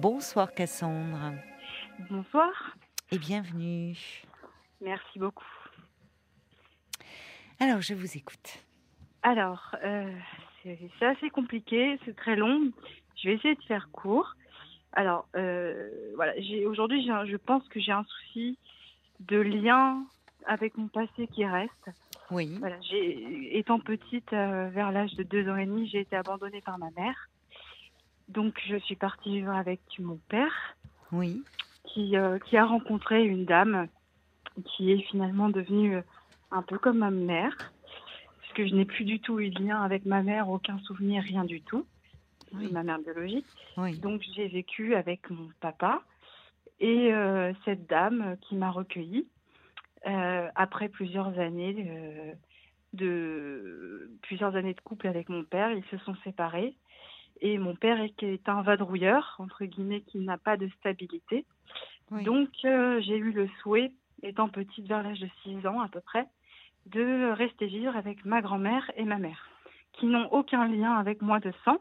Bonsoir Cassandre. Bonsoir. Et bienvenue. Merci beaucoup. Alors, je vous écoute. Alors, euh, c'est assez compliqué, c'est très long. Je vais essayer de faire court. Alors, euh, voilà, aujourd'hui, je pense que j'ai un souci de lien avec mon passé qui reste. Oui. Voilà, étant petite, euh, vers l'âge de deux ans et demi, j'ai été abandonnée par ma mère. Donc, je suis partie vivre avec mon père. Oui. Qui, euh, qui a rencontré une dame qui est finalement devenue euh, un peu comme ma mère. Puisque je n'ai plus du tout eu de lien avec ma mère, aucun souvenir, rien du tout. Ma mère biologique. Oui. Donc, j'ai vécu avec mon papa et euh, cette dame qui m'a recueillie après plusieurs années de plusieurs années de couple avec mon père. Ils se sont séparés. Et mon père est, un vadrouilleur, entre guillemets, qui n'a pas de stabilité. Donc, euh, j'ai eu le souhait, étant petite, vers l'âge de 6 ans à peu près, de rester vivre avec ma grand-mère et ma mère, qui n'ont aucun lien avec moi de sang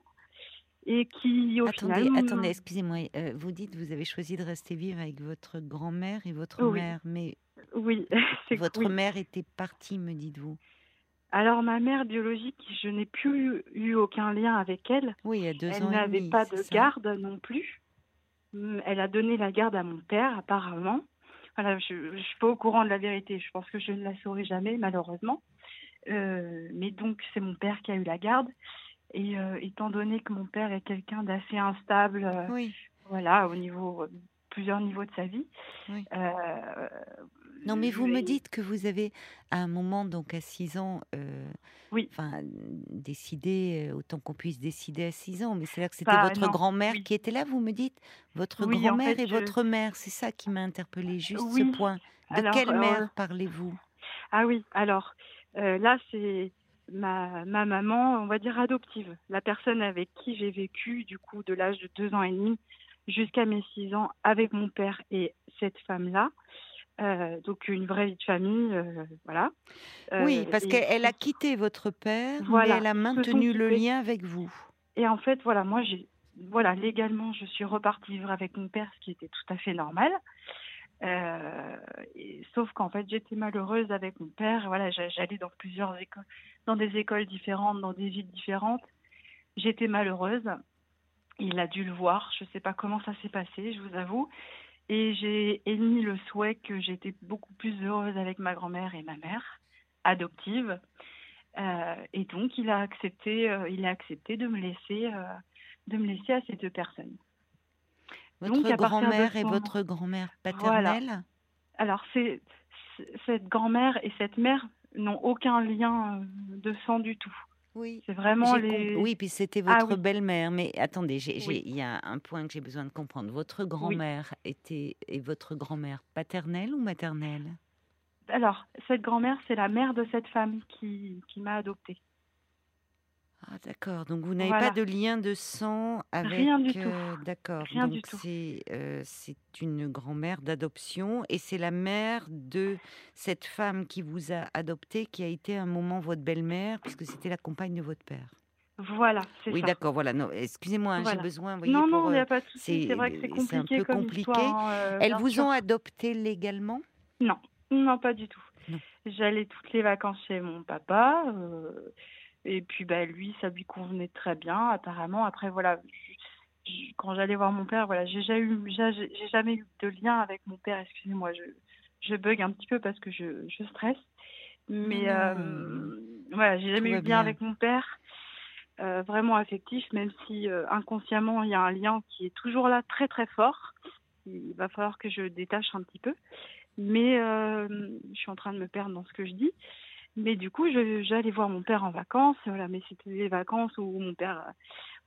et qui, au attendez, final... Attendez, excusez-moi, euh, vous dites vous avez choisi de rester vivre avec votre grand-mère et votre mère, mais... Oui, Votre mère était partie, me dites-vous? Alors ma mère biologique, je n'ai plus eu aucun lien avec elle. Oui, il y a deux elle ans. Elle n'avait pas de garde non plus. Hum, elle a donné la garde à mon père apparemment. Voilà, je ne suis pas au courant de la vérité. Je pense que je ne la saurai jamais malheureusement. Euh, mais donc c'est mon père qui a eu la garde. Et euh, étant donné que mon père est quelqu'un d'assez instable, euh, oui. voilà, au niveau plusieurs niveaux de sa vie, oui. Non, mais vous me dites que vous avez, à un moment, donc à 6 ans, euh, oui. décidé, euh, autant qu'on puisse décider à 6 ans, mais c'est là que c'était votre grand-mère qui était là, vous me dites? Votre grand-mère et votre mère, c'est ça qui m'a interpellée, juste ce point. De quelle mère euh, parlez-vous? Ah oui, alors là, c'est ma, ma maman, on va dire adoptive, la personne avec qui j'ai vécu, du coup, de l'âge de 2 ans et demi jusqu'à mes 6 ans avec mon père et cette femme-là. Euh, donc une vraie vie de famille, euh, voilà. Euh, oui, parce qu'elle a quitté votre père, mais elle a maintenu le lien avec vous. Et en fait, voilà, moi, j'ai, voilà, légalement, je suis repartie vivre avec mon père, ce qui était tout à fait normal. Et, sauf qu'en fait, j'étais malheureuse avec mon père. Voilà, j'allais dans plusieurs écoles, dans des écoles différentes, dans des villes différentes. J'étais malheureuse. Il a dû le voir. Je ne sais pas comment ça s'est passé, je vous avoue. Et j'ai émis le souhait que j'étais beaucoup plus heureuse avec ma grand-mère et ma mère adoptive. Euh, et donc, il a accepté, euh, il a accepté de me laisser, euh, de me laisser à ces deux personnes. Votre grand-mère et votre grand-mère paternelle? Alors, c'est cette grand-mère et cette mère n'ont aucun lien de sang du tout. Oui. C'est vraiment les. Oui, puis c'était ah votre belle-mère. Mais attendez, il y a un point que j'ai besoin de comprendre. Votre grand-mère était et votre grand-mère paternelle ou maternelle? Alors, cette grand-mère, c'est la mère de cette femme qui, qui m'a adoptée. Ah d'accord, donc vous n'avez pas de lien de sang avec... Rien du tout. Euh, d'accord, donc euh, c'est une grand-mère d'adoption et c'est la mère de cette femme qui vous a adopté qui a été un moment votre belle-mère puisque c'était la compagne de votre père. Voilà, c'est oui, d'accord, voilà. excusez-moi, hein, j'ai besoin. Voyez, non, non, il n'y a pas de souci. C'est vrai que c'est compliqué. un peu compliqué. Euh, Elles vous ont adopté légalement? Non, non, pas du tout. J'allais toutes les vacances chez mon papa. Et puis bah lui, ça lui convenait très bien apparemment. Après voilà, quand j'allais voir mon père, voilà, j'ai jamais eu, j'ai jamais eu de lien avec mon père. Excusez-moi, je, je bug un petit peu parce que je, je stresse. Mais euh, voilà, j'ai jamais eu de lien avec mon père. Euh, vraiment affectif, même si euh, inconsciemment il y a un lien qui est toujours là très très fort. Il va falloir que je détache un petit peu. Mais je suis en train de me perdre dans ce que je dis. Mais du coup, j'allais voir mon père en vacances. Voilà, mais c'était les vacances où mon père, euh,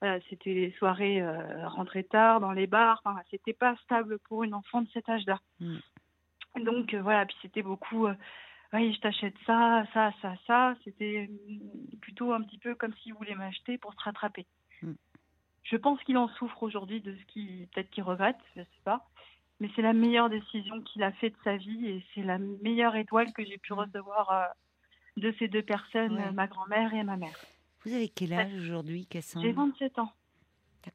voilà, c'était les soirées euh, rentrées tard dans les bars. Enfin, c'était pas stable pour une enfant de cet âge-là. Mm. Donc euh, voilà, puis c'était beaucoup. oui, je t'achète ça, ça, ça, ça. C'était plutôt un petit peu comme s'il voulait m'acheter pour se rattraper. Mm. Je pense qu'il en souffre aujourd'hui de ce qu'il peut-être qu'il regrette, je sais pas. Mais c'est la meilleure décision qu'il a fait de sa vie et c'est la meilleure étoile que j'ai pu mm. recevoir de ces deux personnes, ma grand-mère et ma mère. Vous avez quel âge aujourd'hui, Cassandre J'ai 27 ans.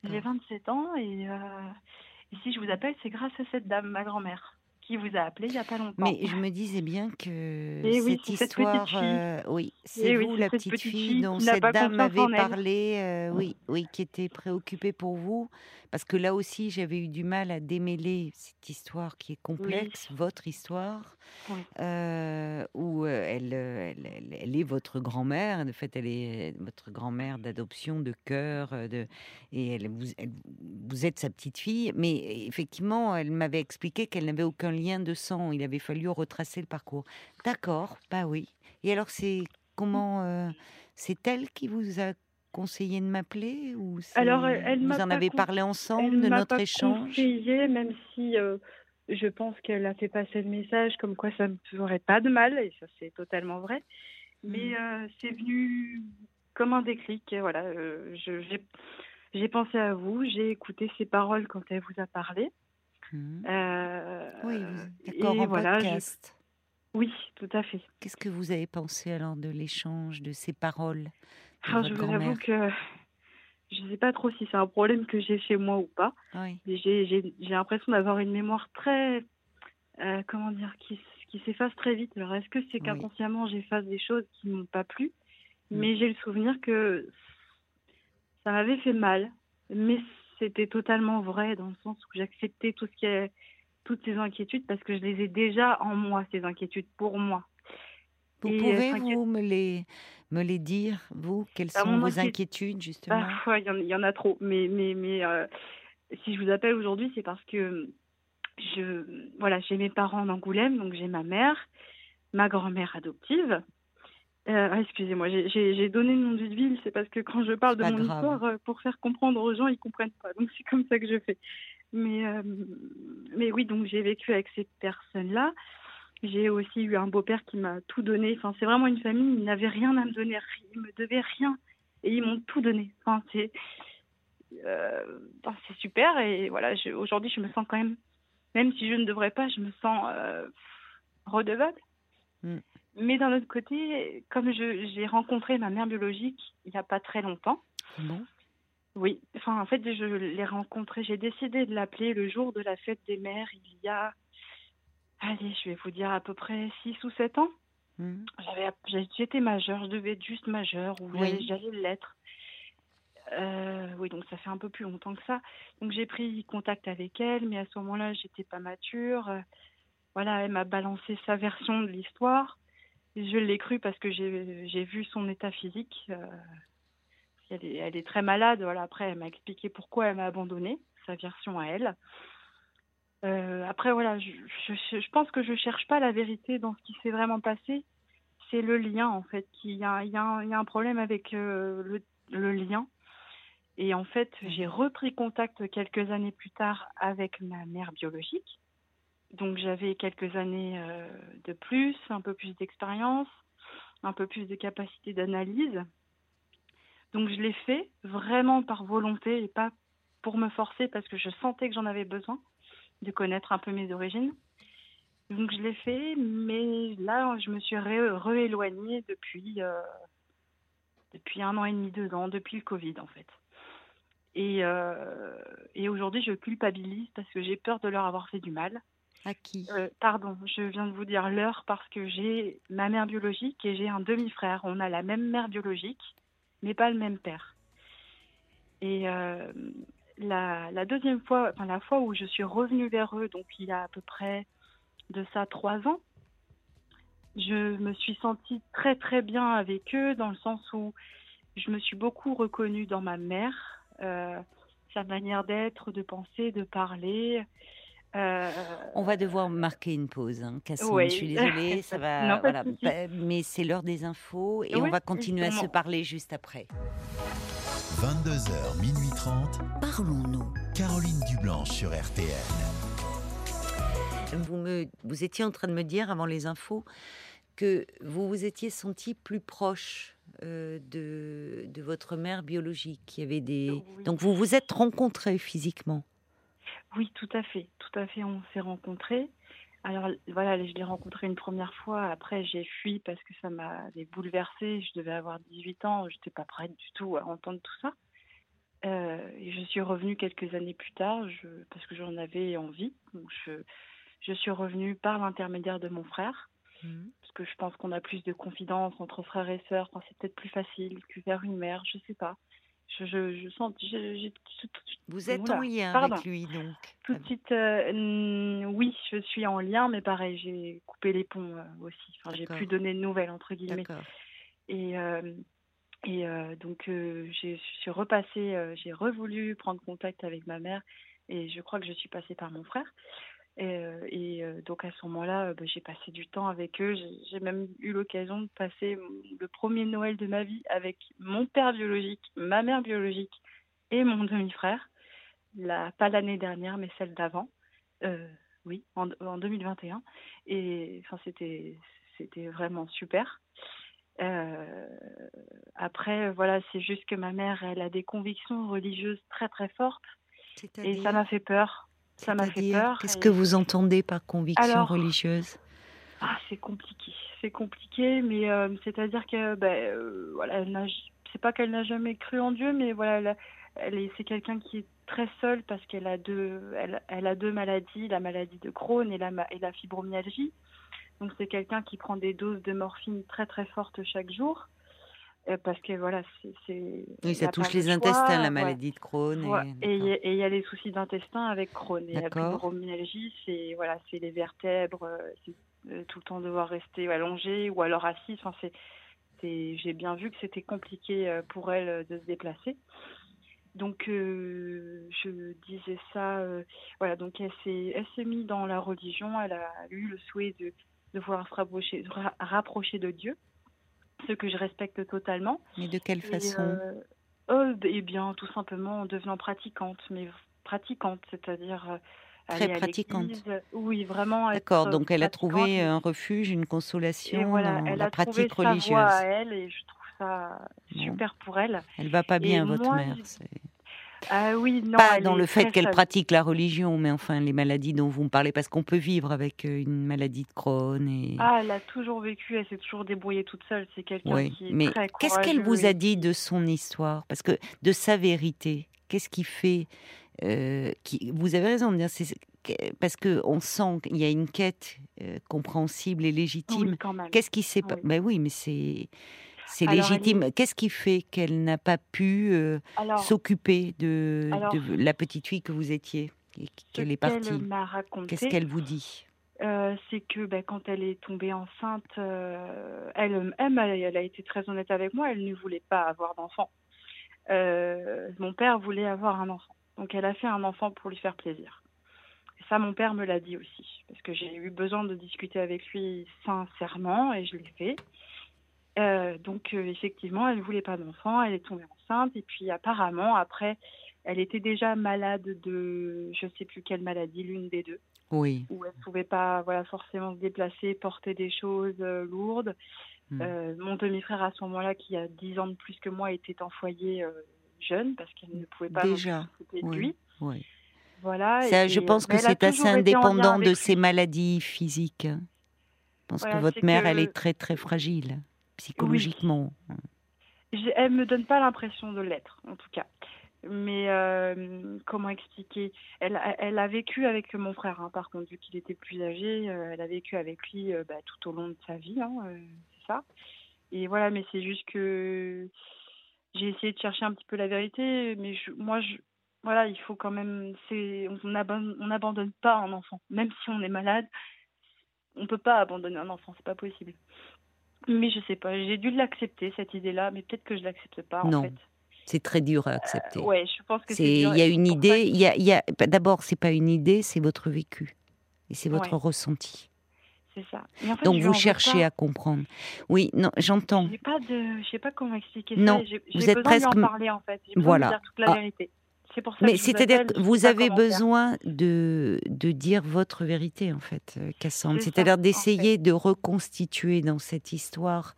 J'ai 27 ans et, euh, Et si je vous appelle, c'est grâce à cette dame, ma grand-mère qui vous a appelé il n'y a pas longtemps. Mais je me disais bien que eh cette histoire, euh, oui, eh c'est vous la petite, fille, dont cette dame m'avait parlé, euh, oui, oui, qui était préoccupée pour vous, parce que là aussi j'avais eu du mal à démêler cette histoire qui est complexe, votre histoire, euh, où elle, elle, est votre grand-mère, de fait elle est votre grand-mère d'adoption, de cœur, de, et elle, vous, vous êtes sa petite fille, mais effectivement elle m'avait expliqué qu'elle n'avait aucun lien de sang. Il avait fallu retracer le parcours. D'accord, bah oui. Et alors, c'est comment euh, C'est elle qui vous a conseillé de m'appeler ou Alors, elle vous en avez parlé ensemble de notre échange? conseillé, même si euh, je pense qu'elle a fait passer le message comme quoi ça ne ferait pas de mal, et ça c'est totalement vrai. Mais mm. euh, c'est venu comme un déclic. Et voilà, j'ai pensé à vous, j'ai écouté ses paroles quand elle vous a parlé. Mmh. Euh, oui, d'accord, en voilà, podcast. Oui, tout à fait. Qu'est-ce que vous avez pensé alors de l'échange, de ces paroles ah, Je vous avoue que je ne sais pas trop si c'est un problème que j'ai chez moi ou pas. Oui. J'ai l'impression d'avoir une mémoire très, euh, comment dire, qui, qui s'efface très vite. Alors, est-ce que c'est qu'inconsciemment j'efface des choses qui ne m'ont pas plu? Mmh. Mais j'ai le souvenir que ça m'avait fait mal. Mais c'était totalement vrai dans le sens où j'acceptais tout ce qui est, toutes ces inquiétudes parce que je les ai déjà en moi, ces inquiétudes pour moi. Vous euh, pouvez, vous, me les, me les dire, vous Quelles bah, sont vos inquiétudes, justement? Bah, Il y, en a trop. Mais, mais, mais euh, si je vous appelle aujourd'hui, c'est parce que je, voilà, j'ai mes parents d'Angoulême, donc j'ai ma mère, ma grand-mère adoptive, euh, ah, excusez-moi, j'ai donné le nom d'une ville, c'est parce que quand je parle de mon histoire, euh, pour faire comprendre aux gens, ils comprennent pas. Donc c'est comme ça que je fais. Mais, euh, mais oui, donc j'ai vécu avec ces personnes-là. J'ai aussi eu un beau-père qui m'a tout donné. Enfin, c'est vraiment une famille, ils n'avaient rien à me donner, ils me devaient rien. Et ils m'ont tout donné. Enfin, c'est c'est super. Et voilà, aujourd'hui, je me sens quand même, même si je ne devrais pas, je me sens redevable. Mm. Mais d'un autre côté, comme j'ai rencontré ma mère biologique il n'y a pas très longtemps. Bon. Oui, enfin en fait je l'ai rencontrée, j'ai décidé de l'appeler le jour de la fête des mères il y a, allez, je vais vous dire à peu près 6 ou 7 ans. Mmh. J'étais majeure, je devais être juste majeure ou j'allais l'être. Euh, oui, donc ça fait un peu plus longtemps que ça. Donc j'ai pris contact avec elle, mais à ce moment-là, j'étais pas mature. voilà, elle m'a balancé sa version de l'histoire. Je l'ai cru parce que j'ai vu son état physique. Euh, elle, est, très malade. Après, elle m'a expliqué pourquoi elle m'a abandonné, sa version à elle. Euh, après, voilà, je, pense que je cherche pas la vérité dans ce qui s'est vraiment passé. C'est le lien, en fait. Il y a, un problème avec euh, le, lien. Et en fait, j'ai repris contact quelques années plus tard avec ma mère biologique. Donc j'avais quelques années euh, de plus, un peu plus d'expérience, un peu plus de capacité d'analyse. Donc je l'ai fait vraiment par volonté et pas pour me forcer parce que je sentais que j'en avais besoin de connaître un peu mes origines. Donc je l'ai fait, mais là je me suis rééloignée depuis, euh, depuis un an et demi, deux ans, depuis le Covid en fait. Euh, et aujourd'hui je culpabilise parce que j'ai peur de leur avoir fait du mal. À euh, Pardon, je viens de vous dire l'heure parce que j'ai ma mère biologique et j'ai un demi-frère. On a la même mère biologique, mais pas le même père. Et euh, la, deuxième fois, enfin la fois où je suis revenue vers eux, donc il y a à peu près de ça trois ans, je me suis sentie très très bien avec eux dans le sens où je me suis beaucoup reconnue dans ma mère, euh, sa manière d'être, de penser, de parler. Euh, On va devoir marquer une pause, hein, Je suis désolée, ça va. voilà, mais c'est l'heure des infos et on va continuer à se parler juste après. 22h, minuit 30. Parlons-nous. Caroline Dublanche sur RTN. Vous, me, vous étiez en train de me dire avant les infos que vous vous étiez senti plus proche euh, de, de, votre mère biologique. qui avait des... Donc vous vous êtes rencontrés physiquement oui, tout à fait. Tout à fait, on s'est rencontrés. Alors voilà, je l'ai rencontré une première fois. Après, j'ai fui parce que ça m'a bouleversée. Je devais avoir 18 ans. Je n'étais pas prête du tout à entendre tout ça. et je suis revenue quelques années plus tard je, parce que j'en avais envie. Donc je, je suis revenue par l'intermédiaire de mon frère. Mmh. Parce que je pense qu'on a plus de confidence entre frères et sœurs. Enfin, c'est peut-être plus facile que vers une mère, je sais pas. Je, je, sens. Vous êtes en lien avec lui, donc Tout de suite, euh, oui, je suis en lien, mais pareil, j'ai coupé les ponts euh, aussi. Enfin, j'ai plus donné de nouvelles, entre guillemets. Et, euh, et donc, je suis repassée, j'ai revoulu prendre contact avec ma mère, et je crois que je suis passée par mon frère. Et, donc à ce moment-là, bah, j'ai passé du temps avec eux. J'ai même eu l'occasion de passer le premier Noël de ma vie avec mon père biologique, ma mère biologique et mon demi-frère. La, pas l'année dernière, mais celle d'avant. Euh, oui, en, en, 2021. Et enfin, c'était, c'était vraiment super. Euh, après, voilà, c'est juste que ma mère, elle a des convictions religieuses très très fortes. Et ça m'a fait peur. Ça m'a fait peur. Qu'est-ce que vous entendez par conviction religieuse? Ah, c'est compliqué. C'est compliqué, mais euh, c'est-à-dire que, ben, euh, voilà, c'est pas qu'elle n'a jamais cru en Dieu, mais voilà, elle, c'est quelqu'un qui est très seul parce qu'elle a deux, elle, elle, a deux maladies, la maladie de Crohn et la, et la fibromyalgie. Donc c'est quelqu'un qui prend des doses de morphine très très fortes chaque jour. Euh, parce que voilà, c'est. Oui, ça touche les intestins, la maladie de Crohn. Et il y, a les soucis d'intestin avec Crohn. Et la fibromyalgie, c'est voilà, c'est les vertèbres, euh, c'est euh, tout le temps devoir rester allongé ou alors assis. Enfin, c'est, j'ai bien vu que c'était compliqué pour elle de se déplacer. Donc, je disais ça. voilà, donc elle s'est, elle s'est mise dans la religion. Elle a eu le souhait de, de vouloir se rapprocher, rapprocher de Dieu ce que je respecte totalement. Mais de quelle façon euh, oh, Eh bien, tout simplement en devenant pratiquante, mais pratiquante, c'est-à-dire euh, très pratiquante. Oui, vraiment. D'accord, donc elle a trouvé un refuge, une consolation dans elle la a pratique trouvé religieuse. Sa voie à elle et je trouve ça super pour elle. Elle va pas bien, votre mère. Ah oui, non, pas dans le fait qu'elle pratique la religion, mais enfin les maladies dont vous me parlez, parce qu'on peut vivre avec euh, une maladie de Crohn. Et... Ah, elle a toujours vécu, elle s'est toujours débrouillée toute seule. C'est quelqu'un oui, qui est mais qu'est-ce qu'elle vous a dit de son histoire? Parce que de sa vérité, qu'est-ce qui fait euh, qui... Vous avez raison de dire, c'est parce que on sent qu'il y a une quête euh, compréhensible et légitime. Qu'est-ce qui s'est pas Ben oui, mais c'est c'est légitime. Qu'est-ce qui fait qu'elle n'a pas pu euh, s'occuper de, la petite fille que vous étiez et qu'elle est partie? Qu'est-ce qu'elle vous dit? euh, c'est que ben, quand elle est tombée enceinte, euh, elle, elle, elle, a été très honnête avec moi, elle ne voulait pas avoir d'enfant. mon père voulait avoir un enfant. Donc elle a fait un enfant pour lui faire plaisir. Et ça, mon père me l'a dit aussi, parce que j'ai eu besoin de discuter avec lui sincèrement et je l'ai fait. Euh, donc euh, effectivement, elle ne voulait pas d'enfant, elle est tombée enceinte et puis apparemment après, elle était déjà malade de je ne sais plus quelle maladie, l'une des deux. Oui. Où elle ne pouvait pas voilà forcément se déplacer, porter des choses euh, lourdes. Hmm. mon demi-frère à ce moment-là, qui a 10 ans de plus que moi, était en foyer jeune parce qu'elle ne pouvait pas déjà de lui. Oui. Voilà. je pense que c'est assez indépendant de ses maladies physiques. Je pense que votre mère, elle est très très fragile psychologiquement. Oui. Elle me donne pas l'impression de l'être, en tout cas. Mais euh, comment expliquer? Elle, elle, a vécu avec mon frère, hein, par contre, vu qu'il était plus âgé, euh, elle a vécu avec lui euh, bah, tout au long de sa vie, hein, c'est ça. Et voilà, mais c'est juste que j'ai essayé de chercher un petit peu la vérité, mais moi, je, voilà, il faut quand même, c'est, on n'abandonne pas un enfant, même si on est malade, on peut pas abandonner un enfant, c'est pas possible. Mais je sais pas, j'ai dû l'accepter cette idée-là, mais peut-être que je l'accepte pas en non. C'est très dur à accepter. Euh, ouais, je pense que c'est. Il y a une idée. Il y a, y a... D'abord, c'est pas une idée, c'est votre vécu et c'est votre ressenti. C'est ça. Donc vous cherchez à comprendre. Oui, non, j'entends. Je pas de, je sais pas comment expliquer non, ça. vous êtes presque. En parler en fait. Voilà. De dire toute la ah. vérité. Mais c'est-à-dire que vous avez besoin de, de dire votre vérité, en fait, euh, Cassandre. C'est-à-dire d'essayer de reconstituer dans cette histoire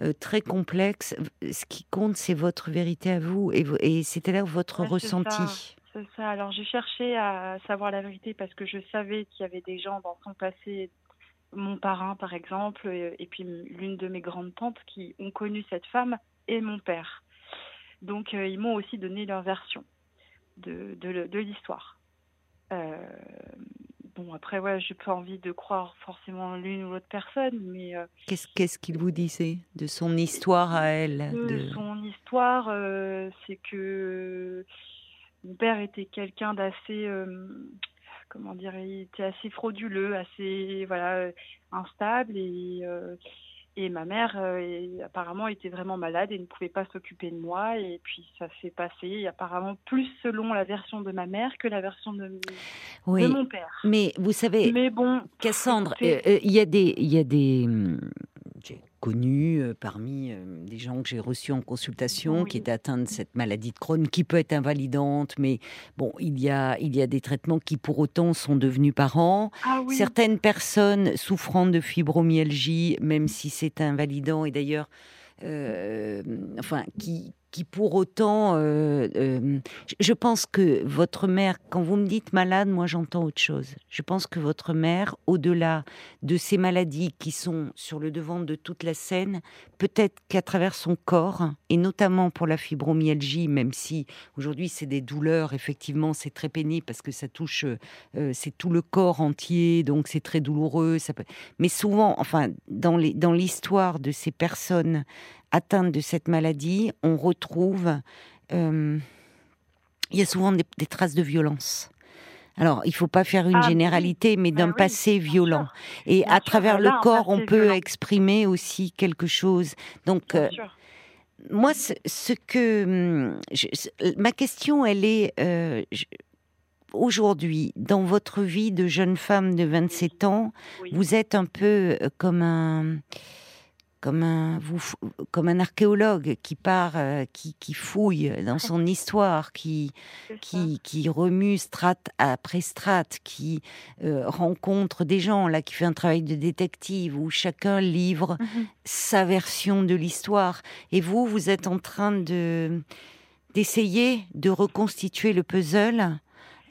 euh, très complexe, ce qui compte, c'est votre vérité à vous, et, et c'est-à-dire votre ressenti. C'est ça. Alors j'ai cherché à savoir la vérité parce que je savais qu'il y avait des gens dans son passé, mon parrain par exemple, et, et puis l'une de mes grandes tantes qui ont connu cette femme et mon père. Donc, ils m'ont aussi donné leur version de, de, de l'histoire. bon, après, ouais, j'ai pas envie de croire forcément l'une ou l'autre personne, mais. Qu'est-ce qu'est-ce qu'il vous disait de son histoire à elle De, son histoire, c'est que mon père était quelqu'un d'assez comment dire, il était assez frauduleux, assez voilà instable et euh, et ma mère euh, apparemment était vraiment malade et ne pouvait pas s'occuper de moi. Et puis ça s'est passé apparemment plus selon la version de ma mère que la version de, mon père. Mais vous savez, mais bon, Cassandre, euh, il y a des il y a des euh, parmi euh, des gens que j'ai reçus en consultation qui étaient atteints de cette maladie de Crohn qui peut être invalidante, mais bon, il y a, il y a des traitements qui pour autant sont devenus parents. Ah Certaines personnes souffrant de fibromyalgie, même si c'est invalidant, et d'ailleurs, euh, enfin, qui, qui pour autant, euh, euh, je pense que votre mère, quand vous me dites malade, moi j'entends autre chose. Je pense que votre mère, au-delà de ces maladies qui sont sur le devant de toute la scène, peut-être qu'à travers son corps, et notamment pour la fibromyalgie, même si aujourd'hui c'est des douleurs, effectivement c'est très pénible parce que ça touche, euh, c'est tout le corps entier, donc c'est très douloureux. Mais souvent, enfin, dans l'histoire de ces personnes atteintes de cette maladie, on retrouve, euh, il y a souvent des, traces de violence. Alors, il faut pas faire une ah, généralité, mais d'un bah passé violent. Et à travers le corps, on peut exprimer aussi quelque chose. Donc, euh, moi, ce, que hum, ma question, elle est euh, aujourd'hui, dans votre vie de jeune femme de 27 ans, vous êtes un peu comme un comme un, vous, comme un archéologue qui part, euh, qui, qui, fouille dans son histoire, qui, qui, qui, remue strate après strate, qui euh, rencontre des gens, là, qui fait un travail de détective, où chacun livre mhm. sa version de l'histoire. Et vous, vous êtes en train de d'essayer de reconstituer le puzzle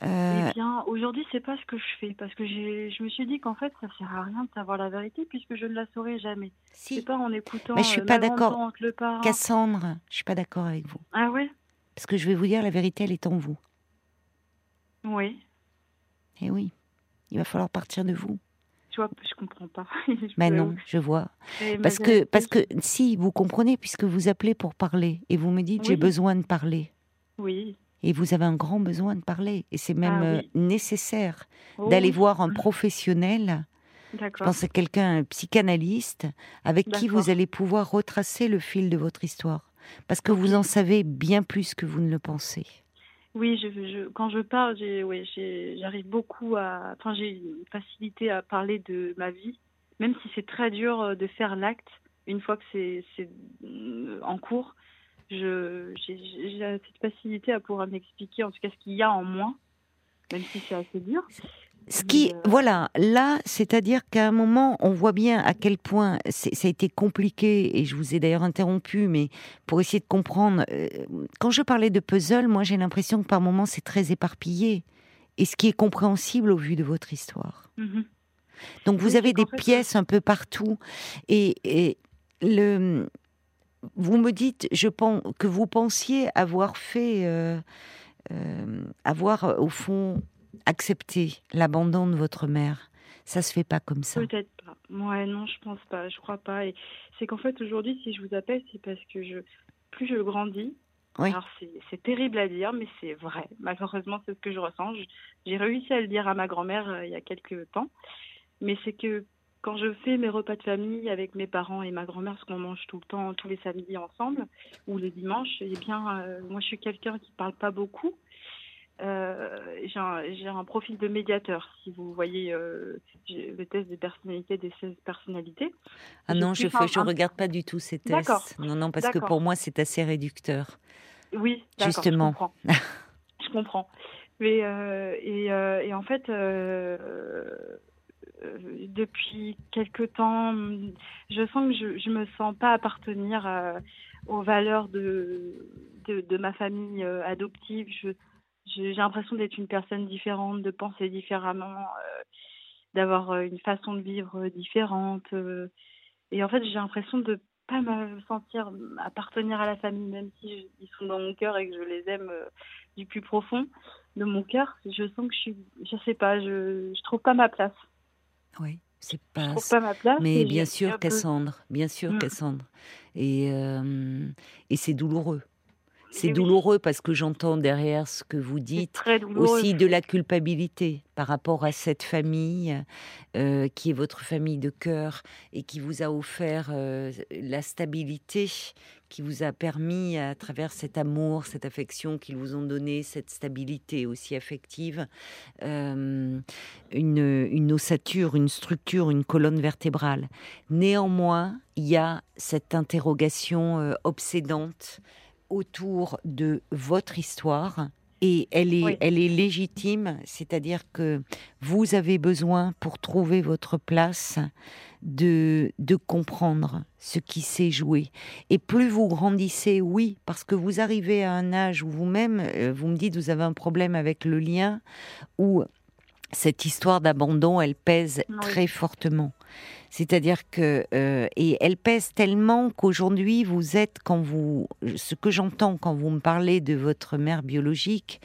eh bien, aujourd'hui, c'est pas ce que je fais parce que je me suis dit qu'en fait, ça sert à rien de savoir la vérité puisque je ne la saurai jamais. Si. C'est pas en écoutant. Mais je suis euh, pas d'accord. Cassandre, je suis pas d'accord avec vous. Ah ouais? Parce que je vais vous dire, la vérité, elle est en vous. Oui. Eh oui. Il va falloir partir de vous. Tu vois, je comprends pas. Mais ben non, je vois. parce que, parce que si vous comprenez, puisque vous appelez pour parler et vous me dites j'ai besoin de parler. Oui et vous avez un grand besoin de parler. Et c'est même ah euh, nécessaire oh. d'aller voir un professionnel. Je pense à quelqu'un, un psychanalyste, avec qui vous allez pouvoir retracer le fil de votre histoire. Parce que vous en savez bien plus que vous ne le pensez. Oui, je, quand je parle, j'arrive beaucoup à. Enfin, j'ai une facilité à parler de ma vie, même si c'est très dur euh, de faire l'acte une fois que c'est euh, en cours j'ai cette facilité à pouvoir m'expliquer en tout cas ce qu'il y a en moi, même si c'est assez dur. Ce qui, euh, voilà, là, c'est-à-dire qu'à un moment, on voit bien à quel point ça a été compliqué, et je vous ai d'ailleurs interrompu, mais pour essayer de comprendre, euh, quand je parlais de puzzle, moi j'ai l'impression que par moments c'est très éparpillé, et ce qui est compréhensible au vu de votre histoire. Mhm. Donc vous avez des pièces un peu partout, et, et le, vous me dites, je pense que vous pensiez avoir fait, euh, euh, avoir euh, au fond accepté l'abandon de votre mère. Ça se fait pas comme ça. Peut-être pas. Moi, non, je pense pas. Je crois pas. Et c'est qu'en fait aujourd'hui, si je vous appelle, c'est parce que je, plus je grandis. Alors c'est terrible à dire, mais c'est vrai. Malheureusement, c'est ce que je ressens. J'ai réussi à le dire à ma grand-mère il y a quelques temps. Mais c'est que quand je fais mes repas de famille avec mes parents et ma grand-mère, ce qu'on mange tout le temps, tous les samedis ensemble, ou les dimanches, eh bien, euh, moi, je suis quelqu'un qui ne parle pas beaucoup. Euh, j'ai un, profil de médiateur, si vous voyez euh, le test de personnalité des 16 personnalités. Ah non, je ne regarde pas du tout ces tests. Non, non, parce que pour moi, c'est assez réducteur. Oui, justement. Je comprends. je comprends. Mais, et, et, en fait, depuis quelque temps, je sens que je ne me sens pas appartenir euh, aux valeurs de, de, ma famille euh, adoptive. j'ai l'impression d'être une personne différente, de penser différemment, d'avoir une façon de vivre différente. et en fait, j'ai l'impression de pas me sentir appartenir à la famille, même si ils sont dans mon cœur et que je les aime euh, du plus profond de mon cœur. Je sens que je suis, je sais pas, je, je trouve pas ma place. Oui, c'est pas. Je trouve pas ma place. Mais bien sûr, Cassandre, bien sûr. Cassandre. Et, euh, et c'est douloureux. C'est douloureux parce que j'entends derrière ce que vous dites aussi de la culpabilité par rapport à cette famille euh, qui est votre famille de cœur et qui vous a offert euh, la stabilité, qui vous a permis à travers cet amour, cette affection qu'ils vous ont donné, cette stabilité aussi affective, euh, une, une ossature, une structure, une colonne vertébrale. Néanmoins, il y a cette interrogation obsédante autour de votre histoire et elle est, elle est légitime, c'est-à-dire que vous avez besoin pour trouver votre place de, de comprendre ce qui s'est joué. Et plus vous grandissez, oui, parce que vous arrivez à un âge où vous-même, euh, vous me dites, vous avez un problème avec le lien, où cette histoire d'abandon, elle pèse très fortement. C'est-à-dire que euh, et elle pèse tellement qu'aujourd'hui vous êtes quand vous ce que j'entends quand vous me parlez de votre mère biologique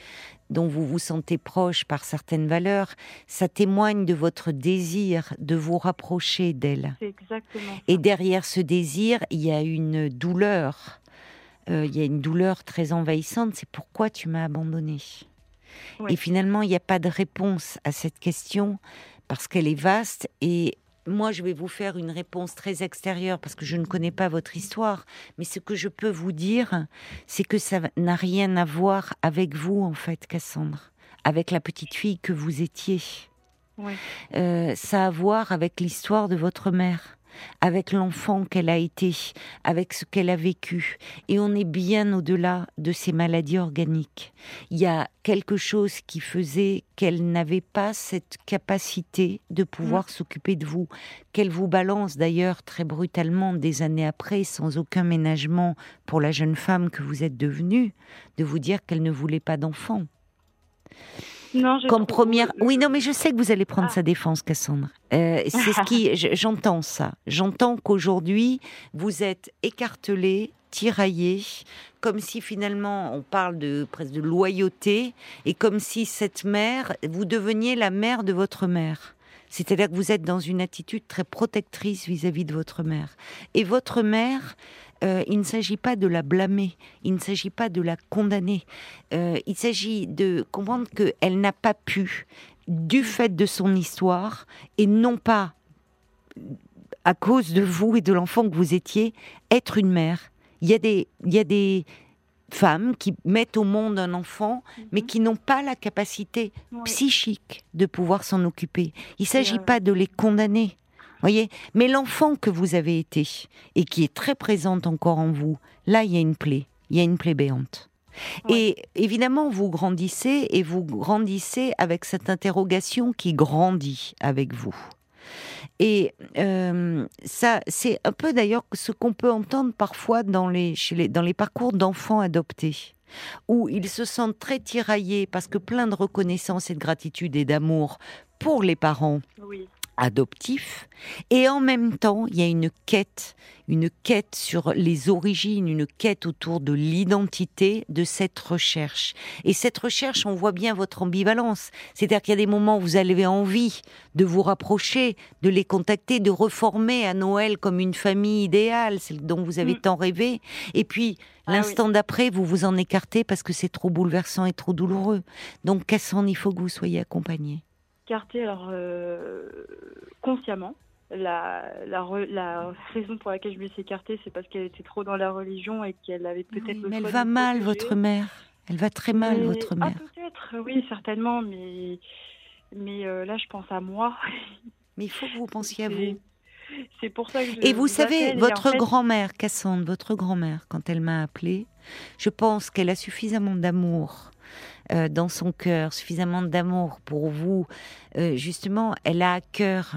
dont vous vous sentez proche par certaines valeurs, ça témoigne de votre désir de vous rapprocher d'elle. Exactement. Et derrière ce désir, il y a une douleur. Euh, il y a une douleur très envahissante. C'est pourquoi tu m'as Et finalement, il n'y a pas de réponse à cette question parce qu'elle est vaste. Et moi, je vais vous faire une réponse très extérieure parce que je ne connais pas votre histoire. Mais ce que je peux vous dire, c'est que ça n'a rien à voir avec vous, en fait, Cassandre, avec la petite fille que vous étiez. Euh, ça a à voir avec l'histoire de votre mère avec l'enfant qu'elle a été, avec ce qu'elle a vécu. Et on est bien au-delà de ces maladies organiques. Il y a quelque chose qui faisait qu'elle n'avait pas cette capacité de pouvoir mm. s'occuper de vous, qu'elle vous balance d'ailleurs très brutalement des années après, sans aucun ménagement pour la jeune femme que vous êtes devenue, de vous dire qu'elle ne voulait pas d'enfant. Non, comme première. Oui, non, mais je sais que vous allez prendre ah. sa défense, Cassandre. Euh, c'est ce qui. J'entends ça. J'entends qu'aujourd'hui, vous êtes écartelé, tiraillé, comme si finalement on parle de presque de loyauté, et comme si cette mère, vous deveniez la mère de votre mère. C'est-à-dire que vous êtes dans une attitude très protectrice vis à -vis de votre mère. Et votre mère, euh, il ne s'agit pas de la blâmer, il ne s'agit pas de la condamner. Euh, il s'agit de comprendre qu'elle n'a pas pu, du fait de son histoire, et non pas à cause de vous et de l'enfant que vous étiez, être une mère. Il y a des, il y a des femmes qui mettent au monde un enfant, mais mhm. qui n'ont pas la capacité psychique de pouvoir s'en occuper. Il ne s'agit pas de les condamner voyez Mais l'enfant que vous avez été et qui est très présente encore en vous, là, il y a une plaie. Il y a une plaie béante. Et évidemment, vous grandissez et vous grandissez avec cette interrogation qui grandit avec vous. Et euh, ça, c'est un peu d'ailleurs ce qu'on peut entendre parfois dans les, dans les parcours d'enfants adoptés, où ils se sentent très tiraillés parce que plein de reconnaissance et de gratitude et d'amour pour les parents. Oui adoptif. Et en même temps il y a une quête une quête sur les origines une quête autour de l'identité de cette recherche. Et cette recherche on voit bien votre ambivalence. C'est-à-dire qu'il y a des moments où vous avez envie de vous rapprocher de les contacter de reformer à Noël comme une famille idéale celle dont vous avez mm. tant rêvé. Et puis ah l'instant d'après vous vous en écartez parce que c'est trop bouleversant et trop douloureux. Donc Cassandre il faut que vous soyez accompagné alors euh, consciemment. La, la, la, raison pour laquelle je me suis écartée, c'est parce qu'elle était trop dans la religion et qu'elle avait peut-être. mais elle va mal, votre mère. Elle va très mal, votre mère. Ah, peut-être, oui, certainement, mais, mais euh, là, je pense à moi. Mais il faut que vous pensiez à vous. C'est pour ça que je Et vous, savez, votre grand-mère, Cassandre, votre grand-mère, quand elle m'a appelée, je pense qu'elle a suffisamment d'amour euh, dans son cœur, suffisamment d'amour pour vous. Euh, justement, elle a à cœur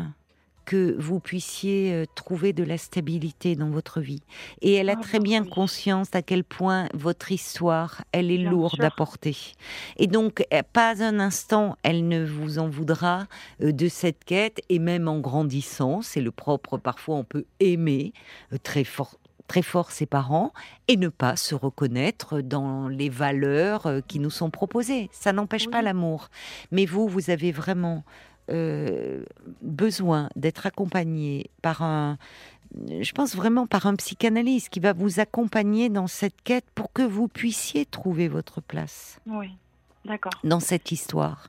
que vous puissiez euh, trouver de la stabilité dans votre vie. Et elle a ah, très bien conscience à quel point votre histoire, elle est lourde à porter. Et donc, pas un instant, elle ne vous en voudra de cette quête, et même en grandissant, c'est le propre, parfois on peut aimer très fort très fort ses parents et ne pas se reconnaître dans les valeurs euh, qui nous sont proposées. Ça n'empêche pas l'amour. Mais vous, vous avez vraiment euh, besoin d'être accompagné par un, je pense vraiment par un psychanalyste qui va vous accompagner dans cette quête pour que vous puissiez trouver votre place. Oui. D'accord. Dans cette histoire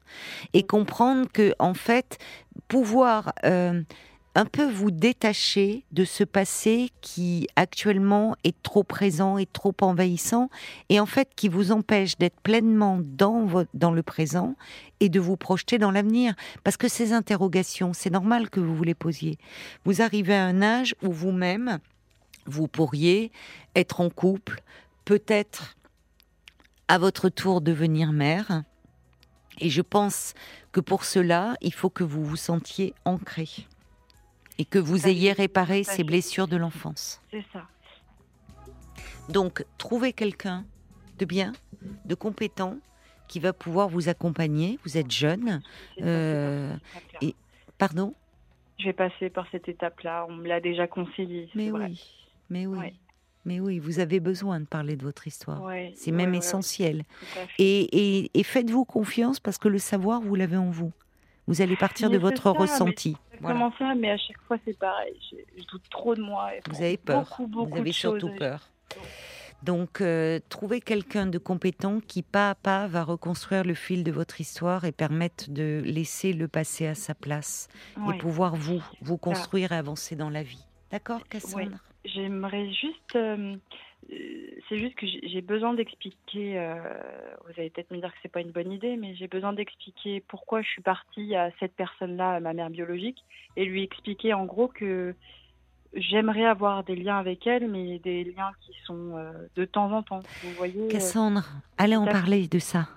et comprendre que en fait pouvoir euh, un peu vous détacher de ce passé qui actuellement est trop présent et trop envahissant et en fait qui vous empêche d'être pleinement dans, dans le présent et de vous projeter dans l'avenir. Parce que ces interrogations, c'est normal que vous vous les posiez. Vous arrivez à un âge où vous-même, vous pourriez être en couple, peut-être à votre tour devenir mère. Et je pense que pour cela, il faut que vous vous sentiez ancré et que vous ayez réparé ces blessures de l'enfance. C'est ça. Donc, trouvez quelqu'un de bien, de compétent, qui va pouvoir vous accompagner. Vous êtes jeune. Euh, et pardon? Je vais passer par cette étape-là. On me l'a déjà conseillé. Mais oui, mais oui. Mais oui, vous avez besoin de parler de votre histoire. c'est même essentiel. Et, et faites-vous confiance parce que le savoir, vous l'avez en vous. Vous allez partir de votre ressenti. Comment ça, mais à chaque fois c'est pareil. Je, doute trop de moi. vous avez peur. vous avez surtout peur. Donc, euh, trouvez quelqu'un de compétent qui, pas à pas, va reconstruire le fil de votre histoire et permettre de laisser le passé à sa place et pouvoir vous, vous construire et avancer dans la vie. D'accord, Cassandre? J'aimerais juste euh, c'est juste que j'ai besoin d'expliquer. Euh, vous allez peut-être me dire que c'est pas une bonne idée, mais j'ai besoin d'expliquer pourquoi je suis partie à cette personne-là, ma mère biologique, et lui expliquer en gros que j'aimerais avoir des liens avec elle, mais des liens qui sont euh, de temps en temps. Vous voyez. Cassandre, allez en parler de ça.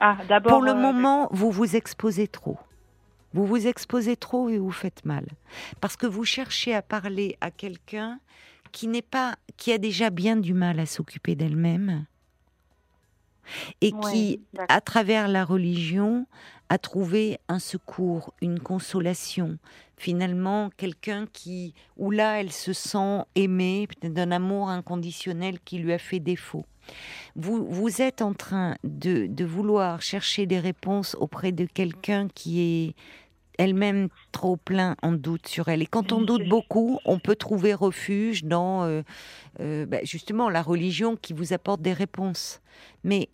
Ah, d'abord. Pour le moment, vous vous exposez trop. Vous vous exposez trop et vous faites mal. Parce que vous cherchez à parler à quelqu'un qui n'est pas, qui a déjà bien du mal à s'occuper d'elle-même et qui, à travers la religion, a trouvé un secours, une consolation. Finalement, quelqu'un qui, où là, elle se sent aimée, d'un amour inconditionnel qui lui a fait défaut. Vous, vous êtes en train de, de vouloir chercher des réponses auprès de quelqu'un qui est elle-même trop plein en doute sur elle. Et quand on doute beaucoup, on peut trouver refuge dans euh, euh, bah, justement la religion qui vous apporte des réponses. Mais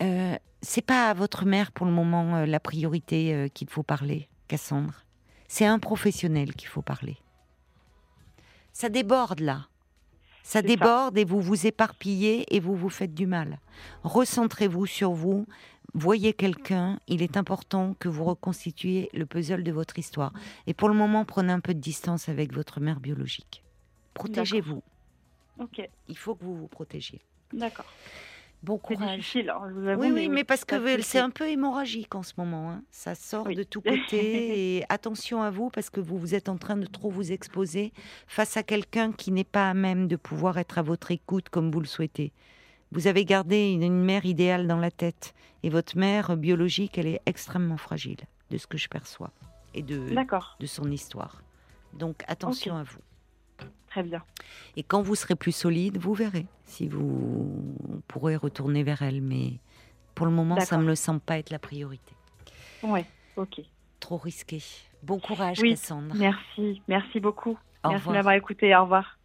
euh, c'est pas à votre mère pour le moment euh, la priorité qu'il faut parler, Cassandre. C'est à un professionnel qu'il faut parler. Ça déborde là. Ça déborde et vous vous éparpillez et vous vous faites du mal. Recentrez-vous sur vous, voyez quelqu'un, il est important que vous reconstituiez le puzzle de votre histoire. Et pour le moment, prenez un peu de distance avec votre mère biologique. Protégez-vous. Ok. Il faut que vous vous protégiez. D'accord. Bon courage. difficile, hein, je vous avoue, oui, oui, mais, parce que c'est un peu hémorragique en ce moment. Hein. Ça sort de tous côtés. et attention à vous parce que vous, vous êtes en train de trop vous exposer face à quelqu'un qui n'est pas à même de pouvoir être à votre écoute comme vous le souhaitez. Vous avez gardé une, mère idéale dans la tête. Et votre mère biologique, elle est extrêmement fragile, de ce que je perçois. Et de, de son histoire. Donc attention à vous. Très bien. Et quand vous serez plus solide, vous verrez si vous pourrez retourner vers elle. Mais pour le moment, ça ne me semble pas être la priorité. Oui, ok. Trop risqué. Bon courage, Cassandre. Merci, merci beaucoup. merci de m'avoir écouté. Au revoir.